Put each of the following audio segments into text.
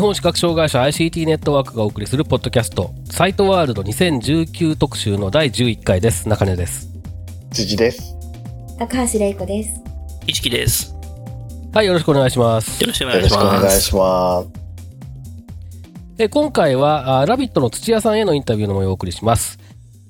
本視覚障害者 ICT ネットワークがお送りするポッドキャストサイトワールド2019特集の第11回です中根です辻です。高橋玲子です。一木です。はいよろしくお願いしますよろしくお願よろしくおいします。願いします。え今回はあラビットの土屋さんへのインタビューの模様をお送りします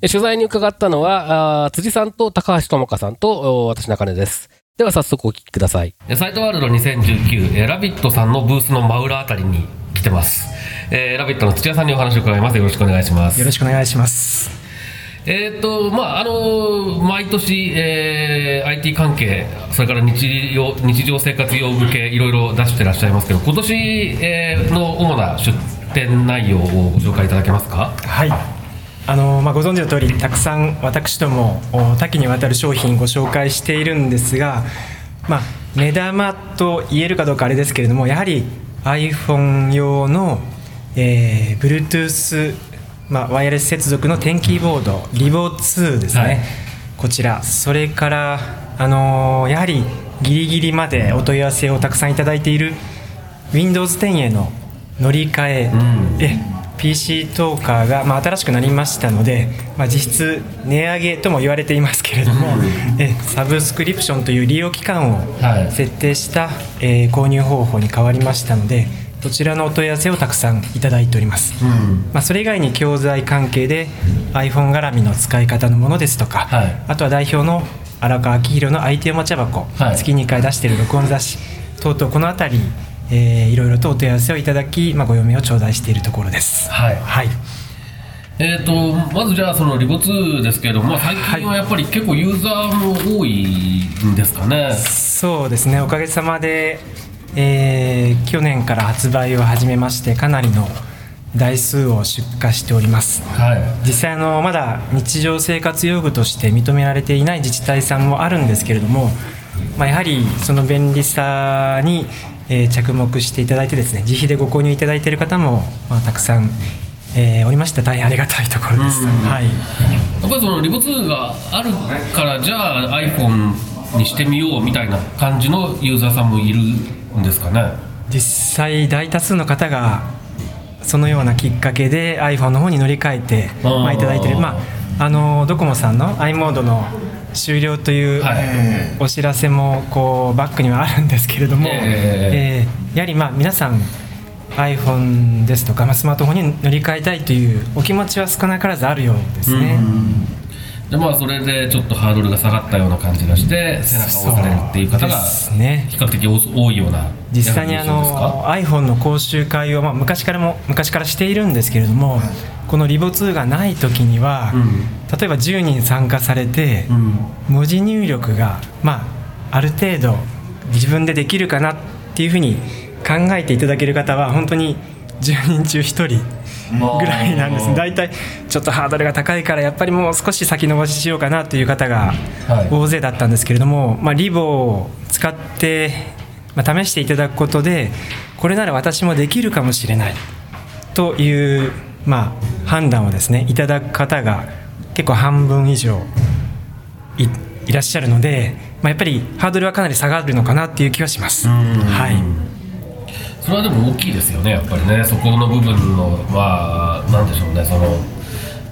え取材に伺ったのはあ辻さんと高橋智香さんとお私中根ですでは早速お聞きくださいサイトワールド2019えラビットさんのブースの真裏あたりに来てますえーラビットの土屋さんにお話を伺いますよろしくお願いしますよろしくお願いします。えーとまああの毎年、えー IT 関係それから日常日常生活用向けいろいろ出してらっしゃいますけど今年、えーの主な出展内容をご紹介いただけますか？はい。あのまあ、ご存知の通りたくさん私どもお多岐にわたる商品ご紹介しているんですが、まあ、目玉と言えるかどうかあれですけれどもやはり iPhone 用の、えー Bluetooth、まあ、ワイヤレス接続の点キーボードリボ2ですね、はい。こちら。それから、あのやはりギリギリまでお問い合わせをたくさんいただいている Windows 10への乗り換え、え PC トーカーが、まあ、新しくなりましたので、まあ、実質値上げとも言われていますけれども、えサブスクリプションという利用期間をはい。設定した、えー購入方法に変わりましたのでこちらのお問い合わせをたくさんいただいております、まあ、それ以外に教材関係で iPhone 絡みの使い方のものですとか、はい。あとは代表の荒川明宏の IT おもちゃ箱、はい。月2回出している録音雑誌等々この辺り、えーいろいろとお問い合わせをいただき、まあ、ご読みを頂戴しているところです。はい。はい。えー、とまずじゃあそのリボ2ですけれども、まあ、最近はやっぱり結構ユーザーも多いんですかね、そうですね。おかげさまで、えー去年から発売を始めましてかなりの台数を出荷しております。はい。実際あのまだ日常生活用具として認められていない自治体さんもあるんですけれども、まあ、やはりその便利さに、えー着目していただいてですね自費でご購入いただいている方も、まあ、たくさん、えーおりまして大変ありがたいところです、はい、やっぱりそのリボ2があるからじゃあ iPhone にしてみようみたいな感じのユーザーさんもいるんですかね？実際大多数の方がそのようなきっかけで iPhone の方に乗り換えてまあ、いただいてる、まあ、あのドコモさんの i モードの終了という、はい。お知らせもこうバックにはあるんですけれども、ええー。やはりまあ皆さん iPhone ですとか、まあ、スマートフォンに乗り換えたいというお気持ちは少なからずあるようですね。でまあそれでちょっとハードルが下がったような感じがして背中を押されるっていう方が比較的多いような実際にあの iPhone の講習会を、まあ、昔からも昔からしているんですけれども、このリボ2がない時には、例えば10人参加されて、文字入力が、まあ、ある程度自分でできるかなっていうふうに考えていただける方は本当に10人中1人ぐらいなんです。ね大体ちょっとハードルが高いからやっぱりもう少し先延ばししようかなという方がはい。大勢だったんですけれども、まあ、リボを使って、まあ、試していただくことでこれなら私もできるかもしれない。という、まあ、判断をですねいただく方が結構半分以上いいらっしゃるので、まあ、やっぱりハードルはかなり下がるのかなっていう気はします。はいそれはでも大きいですよねやっぱりね。そこの部分のまあなんでしょうね。その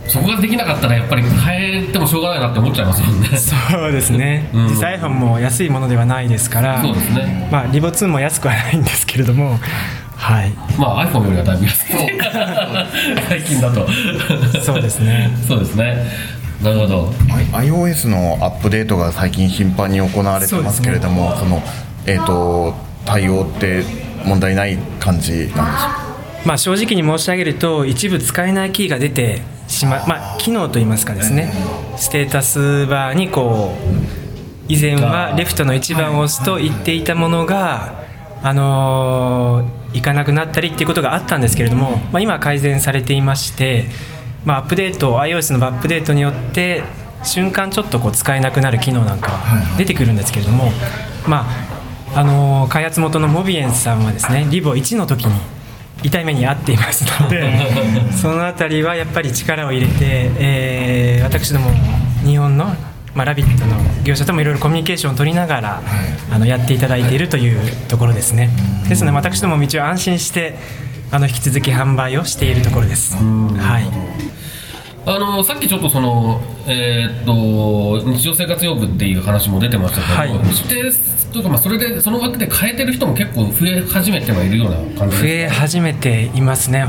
そこができなかったらやっぱり変えてもしょうがないなって思っちゃいますもんね。そうですね、うん。実際 iPhone も安いものではないですから。そうですね。まあ、リボ2も安くはないんですけれども、はい、まあ iPhone よりはだいぶ安い。最近だと。そうですね。そうですね。なるほど。iOS のアップデートが最近頻繁に行われてますけれどもそ,、のえっ、と対応って問題ない感じなんですかまあ、正直に申し上げると一部使えないキーが出てししままあ機能といいますかですね。ステータスバーにこう以前はレフトの1番を押すと言っていたものがあのー、いかなくなったりっていうことがあったんですけれども、まあ、今は改善されていまして、まあ、アップデート iOS のアップデートによって瞬間ちょっとこう使えなくなる機能なんかは出てくるんですけれども、まああのー開発元のモビエンスさんはですねリボ1の時に痛い目に遭っていますので そのあたりはやっぱり力を入れて、えー私ども日本の、まあ、ラビットの業者ともいろいろコミュニケーションを取りながら、あのやっていただいているというところですね。ですので私ども一応安心してあの引き続き販売をしているところです。はいあのさっきちょっとその、えーっと日常生活用具っていう話も出てましたけど、はい。指定というか、まあ、それでその枠で変えてる人も結構増え始めてはいるような感じ増え始めていますね。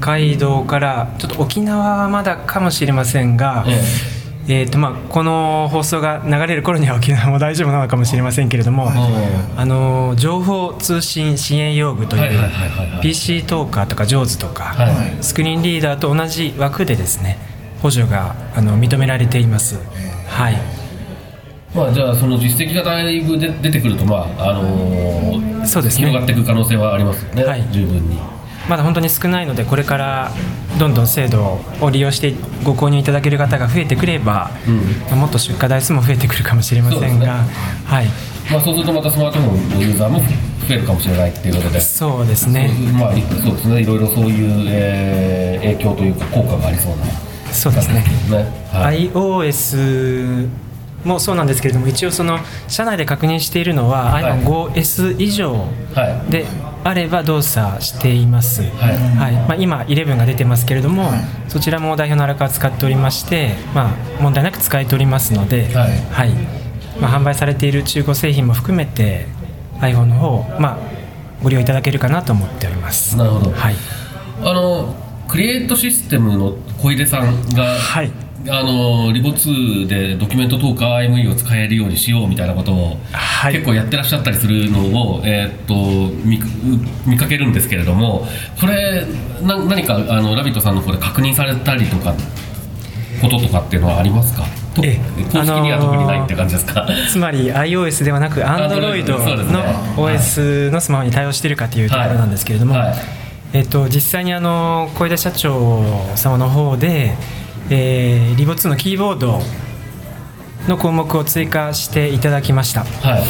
北海道からちょっと沖縄はまだかもしれませんが、ええ。ーとまあ、この放送が流れる頃には沖縄も大丈夫なのかもしれませんけれども、あの情報通信支援用具という、PC トーカーとか JAWS とか、はい。スクリーンリーダーと同じ枠でですね補助があの認められています。はい。まあ、じゃあその実績がだいぶで出てくると、まああのーそうですね。広がっていく可能性はありますよね、はい。十分に。まだ本当に少ないのでこれからどんどん制度を利用してご購入いただける方が増えてくれば、まあもっと出荷台数も増えてくるかもしれませんが、そうですね。はい、まあ、そうするとまたスマートフォンのユーザーも増えるかもしれないっていうことで。そうですね。まあ、そうですね、いろいろそういう、えー影響というか効果がありそうなそうですね。ね。はい。iOS もそうなんですけれども一応その社内で確認しているのは、はい。iPhone5S 以上はい。であれば動作しています、はい。まあ、今11が出てますけれども、そちらも代表の荒川使っておりまして、まあ、問題なく使えておりますので、はい。まあ、販売されている中古製品も含めて iPhone の方、まあ、ご利用いただけるかなと思っております。なるほど。はい、あの、クリエイトシステムの小出さんが、はい。あのリボ2でドキュメントトーカー IME を使えるようにしようみたいなことを、はい。結構やってらっしゃったりするのを、えーっと見見かけるんですけれどもこれな何かあのラビットさんの方で確認されたりとかこととかっていうのはありますか？公式には特にないって感じですか、つまり iOS ではなく Android の OS のスマホに対応しているかというところなんですけれども、はいはいえっと、実際にあの小出社長様の方で、えーリボ2のキーボードの項目を追加していただきました、はい。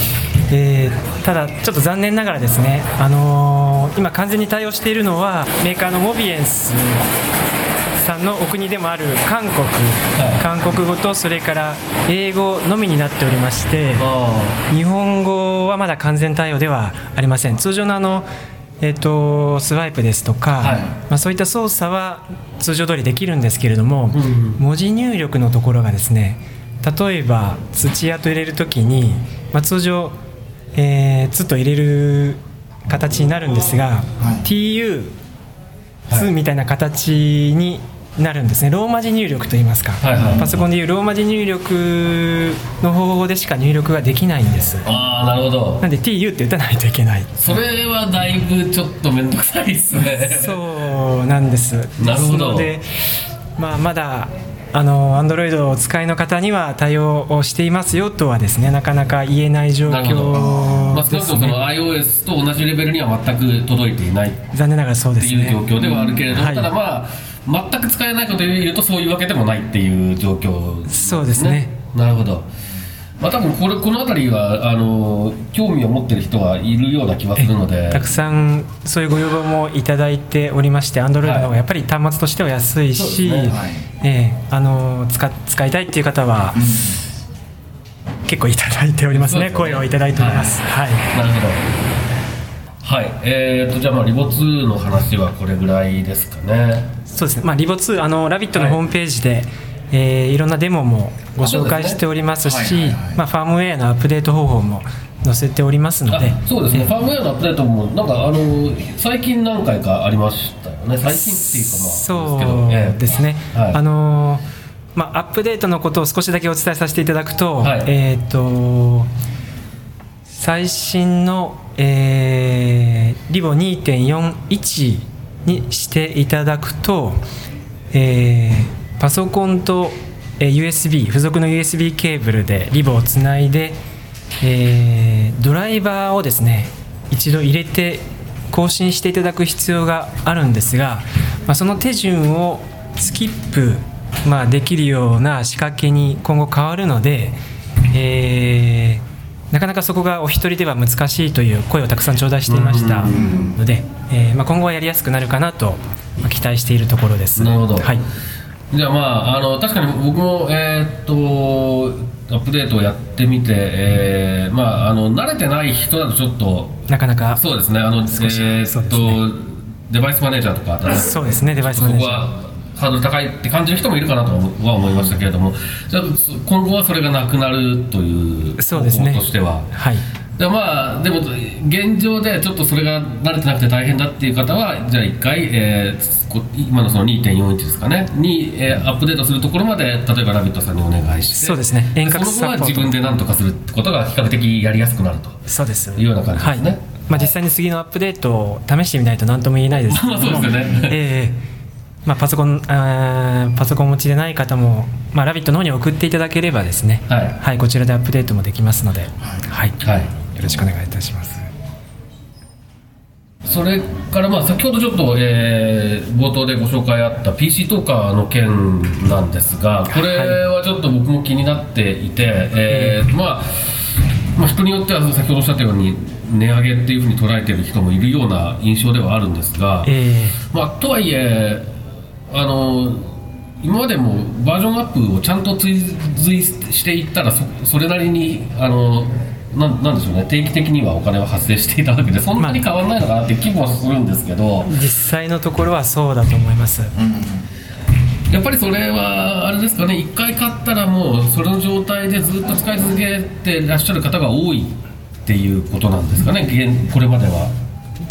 えーただちょっと残念ながらですね、あのー今完全に対応しているのはメーカーのモビエンスさんのお国でもある韓国、韓国語とそれから英語のみになっておりまして日本語はまだ完全対応ではありません。通常のあのえー、とスワイプですとか、はい。まあ、そういった操作は通常通りできるんですけれども、文字入力のところがですね例えば土屋と入れるときに、まあ、通常、えー、つと入れる形になるんですが、TU 2みたいな形になるんですね。ローマ字入力といいますか、はいはい。パソコンでいうローマ字入力の方法でしか入力ができないんです。ああなるほど。なんで TU って打たないといけない。それはだいぶちょっと面倒くさいですね。そうなんです。なるほど。でまあ、まだあの Android をお使いの方には対応をしていますよとはですねなかなか言えない状なるほど、まあ、少況ですなくともそのね iOS と同じレベルには全く届いていない。っ残念ながらそうでてすね。いう状況ではあるけれども、はい。ただまあ全く使えないことで言うとそういうわけでもないっていう状況そうですね。なるほど。まあ多分これこの辺りはあの興味を持ってる人はいるような気はするので。たくさんそういうご要望もいただいておりまして Android の方がやっぱり端末としては安いし、ね。ええあの使使いたいっていう方は、結構いただいておりますね。ね。声をいただいております。はい、なるほどはいえー、とじゃあまあリボ2の話はこれぐらいですかね。そうですね、まあ、リボ2、あのラビットのはい。ホームページで、えーいろんなデモもご紹介しておりますし、まあ、ファームウェアのアップデート方法も載せておりますのあで、そうですね、えファームウェアのアップデートもなんかあの最近何回かありましたよね。最近っていうかまあそうええ。ですね、はい。あのーまあ、アップデートのことを少しだけお伝えさせていただくと、はい。えっ、と最新の、えーリボ2.41にしていただくと、えーパソコンと USB 付属の USB ケーブルでリボをつないで、えードライバーをですね一度入れて更新していただく必要があるんですが、まあ、その手順をスキップ、まあ、できるような仕掛けに今後変わるので、えーなかなかそこがお一人では難しいという声をたくさん頂戴していましたので、えーまあ、今後はやりやすくなるかなとまあ期待しているところです。なるほど。はい。じゃあまああの確かに僕もえーっとアップデートをやってみて、えーまああの慣れてない人だとちょっとなかなかそうですね。あの少しえーっと、デバイスマネージャーとかそうですねデバイスマネージャー。はハードル高いって感じる人もいるかなとは思いましたけれどもじゃ今後はそれがなくなるという方法としては。はい。でまあでも現状でちょっとそれが慣れてなくて大変だっていう方はじゃあ一回、えーこ今のその2.41ですかね。に、えーアップデートするところまで例えば「ラビット!」さんにお願いしてそうですね。遠隔サポート。自分で何とかすることが比較的やりやすくなると。そうです。いうような感じですね。はい。まあ、実際に次のアップデートを試してみないと何とも言えないですけど そうですよね。ええまあ、パソコンあーパソコンお持ちでない方も「まあ、ラビット!」の方に送っていただければですね。はい。こちらでアップデートもできますので、はい。はい。よろしくお願いいたします。それからまあ先ほどちょっと、えー冒頭でご紹介あった PC トーカーの件なんですがこれはちょっと僕も気になっていて、えーまあ、まあ人によっては先ほどおっしゃったように値上げっていうふうに捉えている人もいるような印象ではあるんですが、え。まあ、とはいえあの今までもバージョンアップをちゃんと追随していったらそそれなりにあのなんなんでしょうね。定期的にはお金は発生していたわけでそんなに変わらないのかなって気もするんですけど。ー実際のところはそうだと思います、やっぱりそれはあれですかね。一回買ったらもうそれの状態でずっと使い続けてらっしゃる方が多いっていうことなんですかね。現これまでは。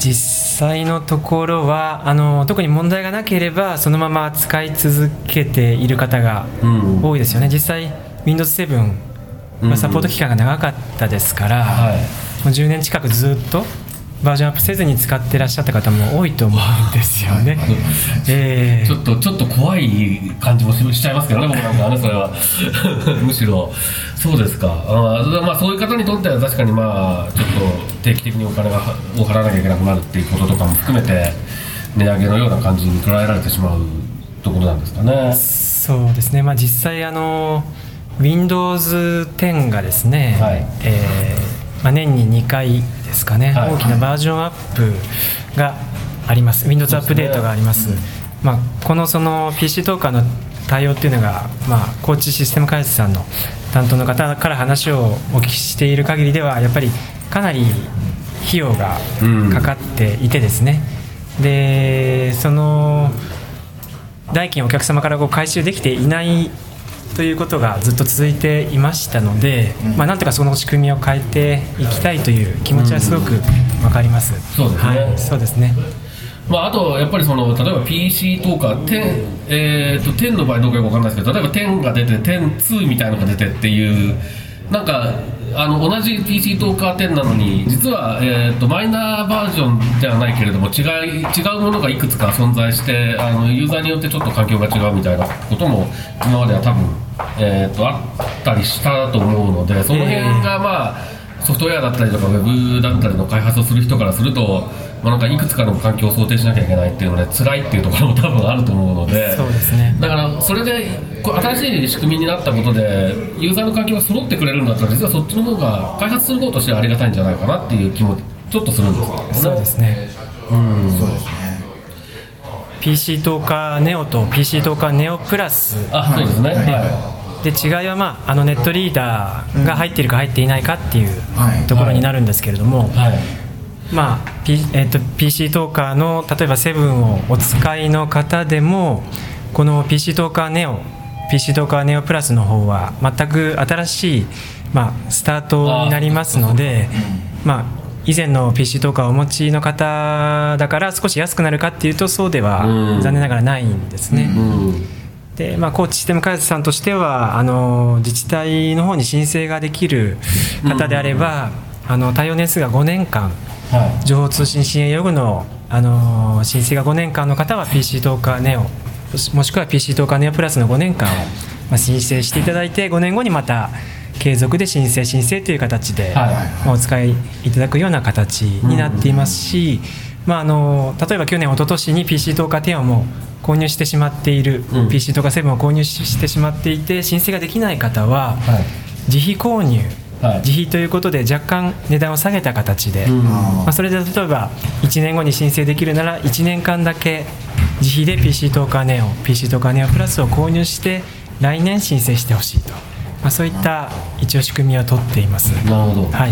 実際のところはあの特に問題がなければそのまま使い続けている方がうん。多いですよね。実際 Windows7 まあサポート期間が長かったですから、はい。もう10年近くずっとバージョンアップせずに使ってらっしゃった方も多いと思うんですよね。ええちょっとちょっと怖い感じもししちゃいますけどね、僕なんかはね、それは。むしろ、そうですか。あーまあ、そういう方にとっては確かにまあ、ちょっと定期的にお金がを払わなきゃいけなくなるっていうこととかも含めて、値上げのような感じに捉えられてしまうところなんですかね。そうですね、まあ、実際あの Windows 10がですね、はいえーまあ、年に2回ですかね、はい。大きなバージョンアップがあります。Windows アップデートがあります。まあ、このその PC トーカーの対応っていうのが、まあ、高知システム開発さんの担当の方から話をお聞きしている限りではやっぱりかなり費用がかかっていてですね、でその代金をお客様からこう回収できていないということがずっと続いていましたので、まあ、なんとかその仕組みを変えていきたいという気持ちはすごく分かります。そうですね。はい、そうですね。まあ、あと、やっぱりその例えば PC とか10、えー、と10の場合どうかよくわかんないですけど例えば10が出て10.2みたいなのが出てっていうなんかあの同じ PC トーカー10なのに実は、えー、とマイナーバージョンではないけれども違い違うものがいくつか存在してあのユーザーによってちょっと環境が違うみたいなことも今までは多分、えー、とあったりしたと思うのでその辺がまあ、ソフトウェアだったりとかウェブだったりの開発をする人からすると、まあ、なんかいくつかの環境を想定しなきゃいけないっていうので辛いっていうところも多分あると思うのでそうですね。だからそれで新しい仕組みになったことでユーザーの環境が揃ってくれるんだったら実はそっちの方が開発する方としてはありがたいんじゃないかなっていう気もちょっとするんですけどね。そうですね。うん。そうですね。PC トーカーネオと PC トーカーネオプラスあそうですね、はで違いは、まあ、あのネットリーダーが入っているか入っていないかっていうはいところになるん。ですけれども、いはいまあ P えっと PC トーカーの例えば7をお使いの方でもこの PC トーカーネオ PC トーカーネオプラスの方は全く新しい、まあ、スタートになりますので、まあ、以前の PC トーカーをお持ちの方だから少し安くなるかっていうとそうではうん。残念ながらないんですね。うん。でまあ、高知システム開発さんとしてはあの自治体の方に申請ができる方であれば、あの対応年数が5年間はい情報通信支援用具の、あの申請が5年間の方は PC トーカーネオもしくは PC トーカーネオプラスの5年間を、まあ、申請していただいて5年後にまた継続で申請申請という形で、お使いいただくような形になっていますし、まあ、あの例えば去年一昨年に PC トーカー10をもう購入してしまっている、うん。PC トーカー7を購入してしまっていて申請ができない方は、はい。自費購入、はい自費ということで若干値段を下げた形で、うん。まあ、それで例えば1年後に申請できるなら1年間だけ自費で PC トーカーネオ PC トーカーネオプラスを購入して来年申請してほしいと、まあ、そういった一応仕組みを取っています。なるほど、はい。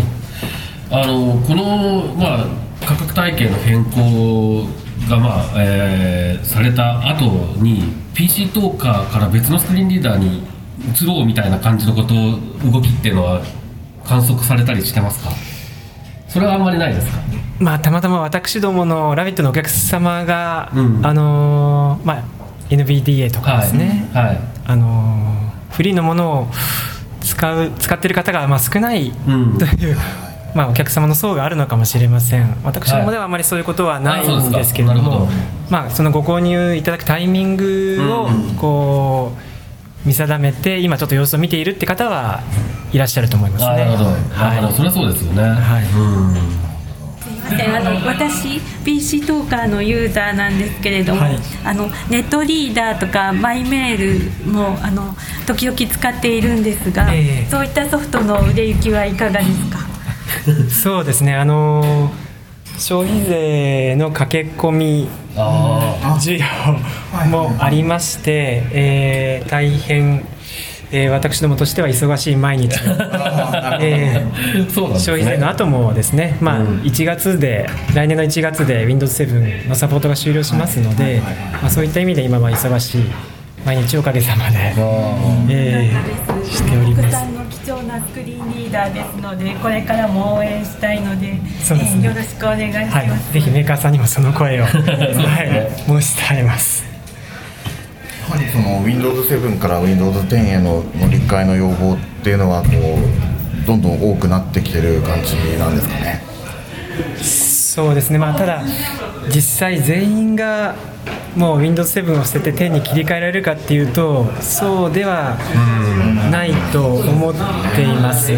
あのこの、まあ、価格体系の変更が、まあえーされた後に PC トーカーから別のスクリーンリーダーに移ろうみたいな感じのこと動きっていうのは観測されたりしてますか？それはあんまりないですか？まあ、たまたま私どもの「ラビット!」のお客様が、うん。あのーまあ、NVDA とかですね、はい、はい。あのーフリーのものを使う使ってる方がまあ少ないうん。という、まあ、お客様の層があるのかもしれません。私どもではあまりそういうことはないんですけれども、なるほど。まあ、そのご購入いただくタイミングをうん。こう見定めて今ちょっと様子を見ているって方はいらっしゃると思いますね。あなるほど、はい。それはそうですよね、はい。うんすいませんあの私 PC トーカーのユーザーなんですけれども、はい。あのネットリーダーとかマイメールもあの時々使っているんですが、ええ。そういったソフトの売れ行きはいかがですか？そうですね。あのー消費税の駆け込みあ需要もありまして、えー大変、えー私どもとしては忙しい毎日を、えーあそうなんですね。消費税の後もですね、まあ、うん。1月で来年の1月で Windows7 のサポートが終了しますので、まあ、そういった意味で今は忙しい毎日おかげさまで、えーしております。なスクリーンリーダーですのでこれからも応援したいのでそうですね。えーよろしくお願いします、はい、ぜひメーカーさんにもその声を、はい、申し伝えます。やはりその Windows7 から Windows10 への乗り換えの要望っていうのはこうどんどん多くなってきてる感じなんですかね？そうですね、まあ、ただ、実際、全員がもう Windows7 を捨てて10に切り替えられるかっていうと、そうではないと思っています、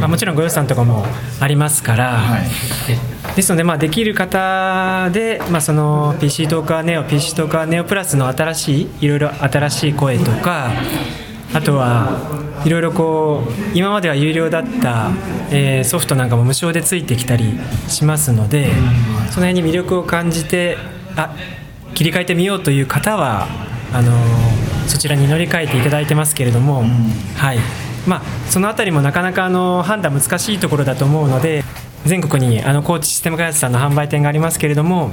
まあ、もちろんご予算とかもありますから、ですので、まあ、できる方で、まあ、その PC トーカーネオ、PC トーカーネオプラスの新しい、いろいろ新しい声とか、あとはいろいろこう今までは有料だった、えーソフトなんかも無償でついてきたりしますのでその辺に魅力を感じてあ切り替えてみようという方はあのーそちらに乗り換えていただいてますけれども、はいまあ、そのあたりもなかなかあの判断難しいところだと思うので全国にあの高知システム開発さんの販売店がありますけれども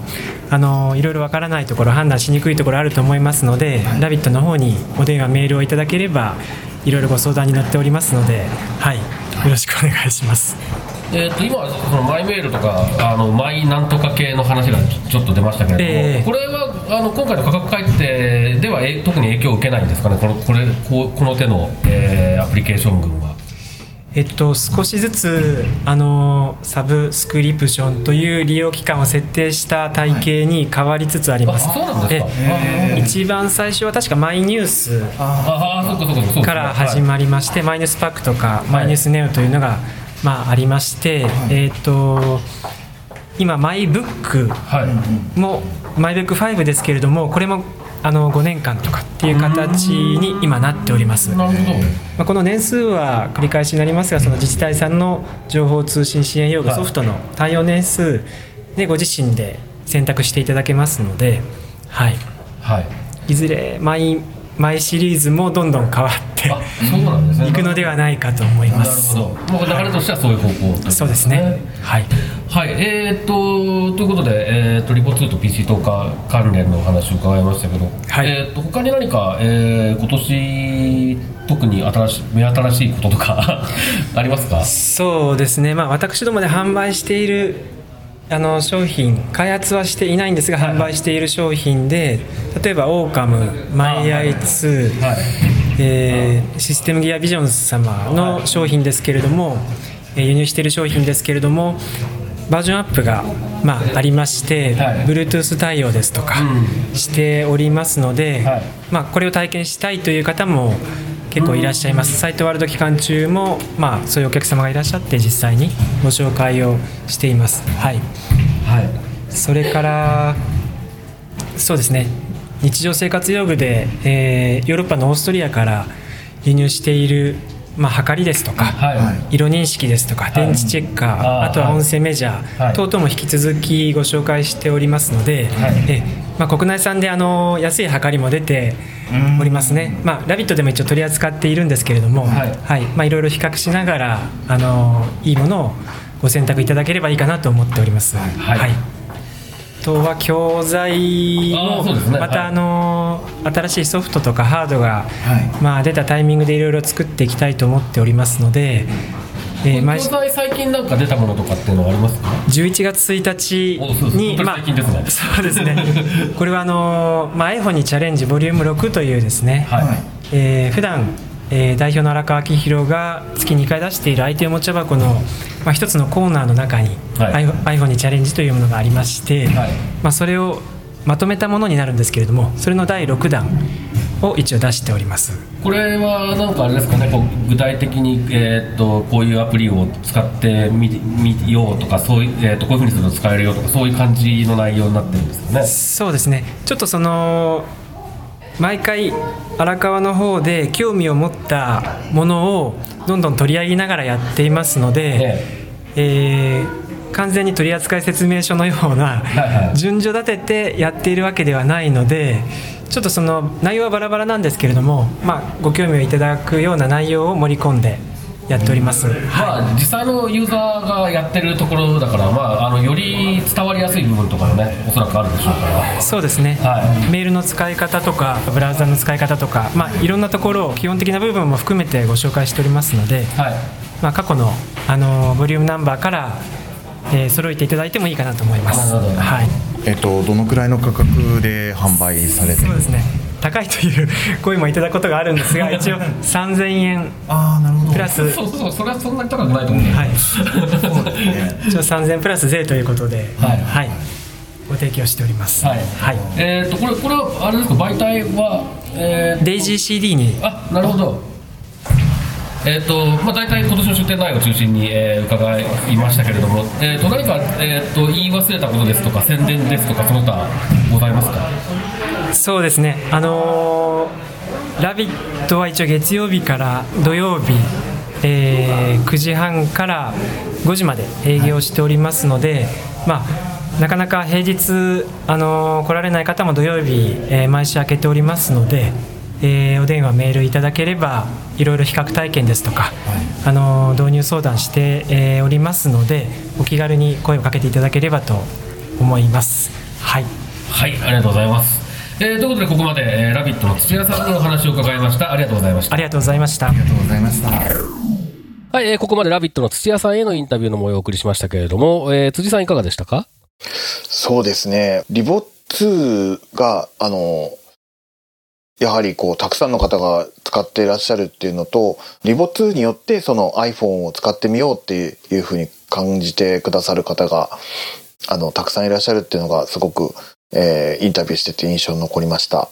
あのいろいろわからないところ判断しにくいところあると思いますので「ラビット!」の方にお電話メールをいただければいろいろご相談に乗っておりますので、はい、よろしくお願いします。えー、と今そのマイメールとかあのマイなんとか系の話がちょっと出ましたけれども、ええ。これはあの今回の価格改定ではえ特に影響を受けないんですかね？このこれこうこの手の、えーアプリケーション群は。えっと、少しずつあのサブスクリプションという利用期間を設定した体系に変わりつつあります。あそうなんで一番最初は確かマイニュースから始まりまして、マイニュースパックとか、マイニュースネオというのが、まあ、ありまして、えっと今マイブックはい、はいもマイブック5ですけれどもこれもあの5年間とかっていう形に今なっております。なるほど。まあ、この年数は繰り返しになりますがその自治体さんの情報通信支援用具ソフトの対応年数でご自身で選択していただけますので、はい、はい。いずれマイマイシリーズもどんどん変わってあそうなんですねいくのではないかと思いなるます。ほど、まあ、流れとしてはそういう方向といことそうですね。はい。はい、えーっとということで、えーっとリポ2と PC 投下関連のお話を伺いましたけど、はいえーっと他に何か、えー今年特に新しい目新しいこととか ありますか？そうですね。まあ私どもで販売しているあの商品開発はしていないんですが販売している商品で例えばオーカムマイアイ2、はい。えーシステムギアビジョンズ様の商品ですけれども、えー輸入している商品ですけれどもバージョンアップが、まあ、ありまして、はい。Bluetooth 対応ですとかしておりますので、はい。まあ、これを体験したいという方も結構いらっしゃいます、サイトワールド期間中も、まあ、そういうお客様がいらっしゃって実際にご紹介をしています。はい。はい。それからそうですね。日常生活用具で、えーヨーロッパのオーストリアから輸入している、まあ、はかりですとか、はい。色認識ですとか電池チェッカー、あとは音声メジャー、はい。等々も引き続きご紹介しておりますので、はい。えまあ、国内産であの安いはかりも出ておりますね、まあ、ラビットでも一応取り扱っているんですけれども、はい。はい。まあ、いろいろ比較しながらあのいいものをご選択いただければいいかなと思っております。はい。あとは教材あもまたはい。あの新しいソフトとかハードが、はい。まあ、出たタイミングでいろいろ作っていきたいと思っておりますので、えー毎最近なんか出たものとかっていうのはありますか？11月1おそうそう日に本当に最近ですね。そうですね。これはあの、まあ、iPhone にチャレンジボリューム6というですね、はい。えー普段、えー代表の荒川明宏が月2回出している IT おもちゃ箱の、まあ、一つのコーナーの中に、はい。iPhone iPhone にチャレンジというものがありまして、はい。まあ、それをまとめたものになるんですけれどもそれの第6弾を一応出しております。これはなんかあれですかね、こう具体的に、えーっとこういうアプリを使ってみみようとか、そういう、えーっとこういうふうにすると使えるよとか、そういう感じの内容になってるんですよね。そうですね。ちょっとその毎回荒川の方で興味を持ったものをどんどん取り上げながらやっていますので、えー完全に取扱説明書のような順序立ててやっているわけではないのでちょっとその内容はバラバラなんですけれども、まあ、ご興味をいただくような内容を盛り込んでやっております。まあ、実際のユーザーがやってるところだから、まあ、あのより伝わりやすい部分とかもね、おそらくあるでしょうから。そうですね、はいメールの使い方とかブラウザの使い方とか、まあ、いろんなところを基本的な部分も含めてご紹介しておりますので、はいまあ、過去の、あのボリュームナンバーから、えー揃えていただいてもいいかなと思います。なるほどはいえっとどのくらいの価格で販売されてる？そうですね。高いという声もいただくことがあるんですが 一応3000円。ああなるほど。プラス、そうそうそう、それはそんなに高くないと思うんだよはい、ね。一応3000円プラス税ということで、はい。ご提供しております。はい。はい。えーっとこれ、これはあれですか、媒体は、えーデイジー CD に。あなるほど。えーとまあ、大体今年の出店内容を中心に、えー伺いましたけれども、えー、と何か、えー、と言い忘れたことですとか宣伝ですとかその他ございますか？そうですね、あのーラビット!」は一応月曜日から土曜日、えー9時半から5時まで営業しておりますので、まあ、なかなか平日、あのー来られない方も土曜日、えー毎週開けておりますので、えーお電話、メールいただければいろいろ比較体験ですとか、あのー導入相談して、えーおりますのでお気軽に声をかけていただければと思います。はいはいありがとうございます、えーということでここまで「えーラビット!」の土屋さんのお話を伺いましたありがとうございましたありがとうございました。ありがとうございましたはい、えーここまで「ラビット!」の土屋さんへのインタビューの模様をお送りしましたけれども、えー辻さんいかがでしたか？そうですね。リボ2が、あの、やはりこう、たくさんの方が使っていらっしゃるっていうのと、リボ2によってその iPhone を使ってみようっていうふうに感じてくださる方が、あの、たくさんいらっしゃるっていうのがすごく、えーインタビューしてて印象に残りました。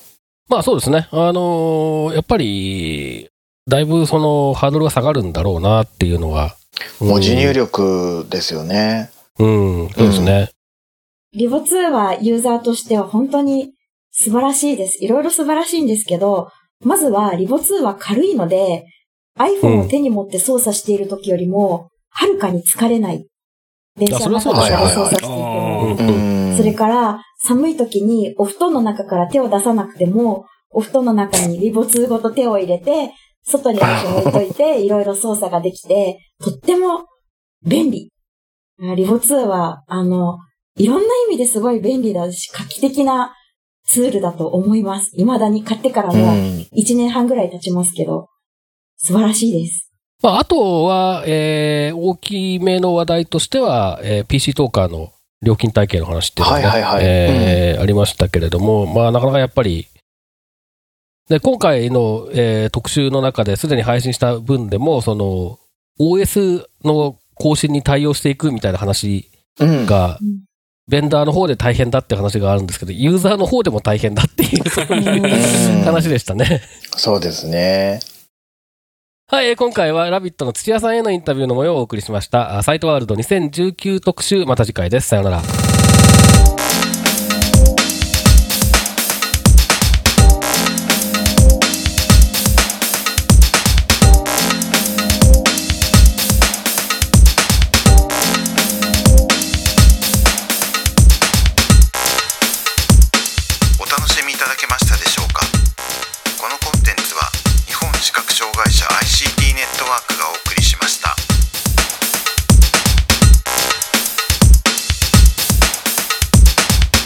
まあそうですねあのーやっぱりだいぶそのハードルが下がるんだろうなっていうのは文字入力ですよね。うん、そうですね、リボ2はユーザーとしては本当に素晴らしいです。いろいろ素晴らしいんですけど、まずはリボ2は軽いので、iPhone を手に持って操作している時よりも、はるかに疲れない。電車の中とかで操作していても。それから、寒い時にお布団の中から手を出さなくても、お布団の中にリボ2ごと手を入れて、外に足を置いといて、いろいろ操作ができて、とっても便利。あリボ2は、あの、いろんな意味ですごい便利だし、画期的なツールだと思います。未だに買ってからうもん。1年半ぐらい経ちますけど、素晴らしいです。まあ、あとは、えー大きめの話題としては、えー PC トーカーの料金体系の話っていうのがね、はいはいはいえーありましたけれども、まあ、なかなかやっぱり、で今回の、えー特集の中ですでに配信した分でも、その OS の更新に対応していくみたいな話うん。がうん、ベンダーの方で大変だって話があるんですけど、ユーザーの方でも大変だっていう、そういう話でしたね。そうですね。はい、えー今回はラビットの土屋さんへのインタビューの模様をお送りしました。あサイトワールド2019特集、また次回です。さようなら。